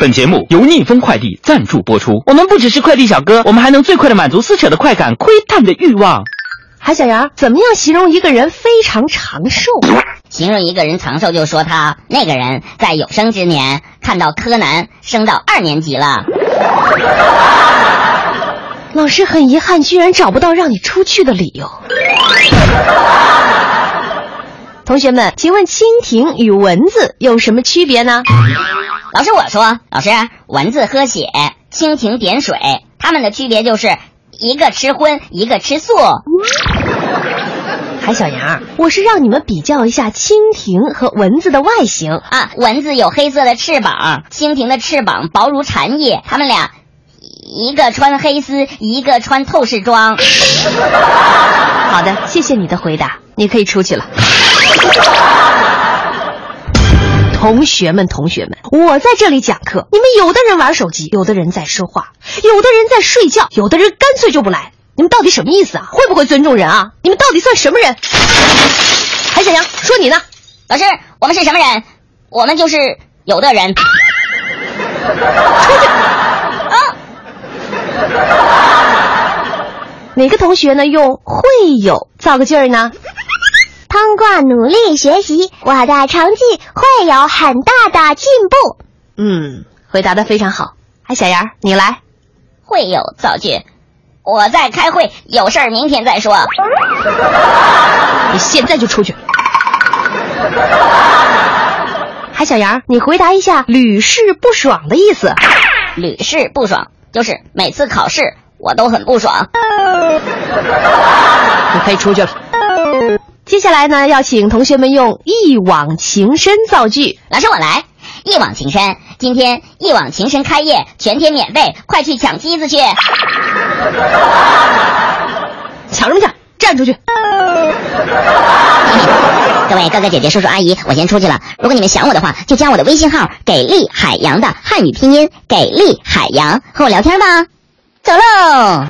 本节目由逆风快递赞助播出。我们不只是快递小哥，我们还能最快的满足撕扯的快感、窥探的欲望。韩小杨，怎么样形容一个人非常长寿？形容一个人长寿，就说他那个人在有生之年看到柯南升到二年级了。老师很遗憾，居然找不到让你出去的理由。同学们，请问蜻蜓与蚊子有什么区别呢？老师，我说，老师，蚊子喝血，蜻蜓点水，它们的区别就是一个吃荤，一个吃素。海小杨，我是让你们比较一下蜻蜓和蚊子的外形啊。蚊子有黑色的翅膀，蜻蜓的翅膀薄如蝉翼，它们俩一个穿黑丝，一个穿透视装。好的，谢谢你的回答，你可以出去了。同学们，同学们，我在这里讲课，你们有的人玩手机，有的人在说话，有的人在睡觉，有的人干脆就不来。你们到底什么意思啊？会不会尊重人啊？你们到底算什么人？海小杨，说你呢？老师，我们是什么人？我们就是有的人。出去！啊！哪个同学呢？用会有造个句儿呢？通过努力学习，我的成绩会有很大的进步。嗯，回答的非常好。哎，小杨，你来。会有造句。我在开会，有事儿明天再说。你现在就出去。海小杨，你回答一下“屡试不爽”的意思。屡试不爽就是每次考试我都很不爽。你可以出去了。接下来呢，要请同学们用“一往情深”造句。老师，我来。一往情深，今天一往情深开业，全天免费，快去抢机子去！抢什么抢？站出去！各位哥哥姐姐、叔叔阿姨，我先出去了。如果你们想我的话，就加我的微信号“给力海洋”的汉语拼音“给力海洋”，和我聊天吧。走喽。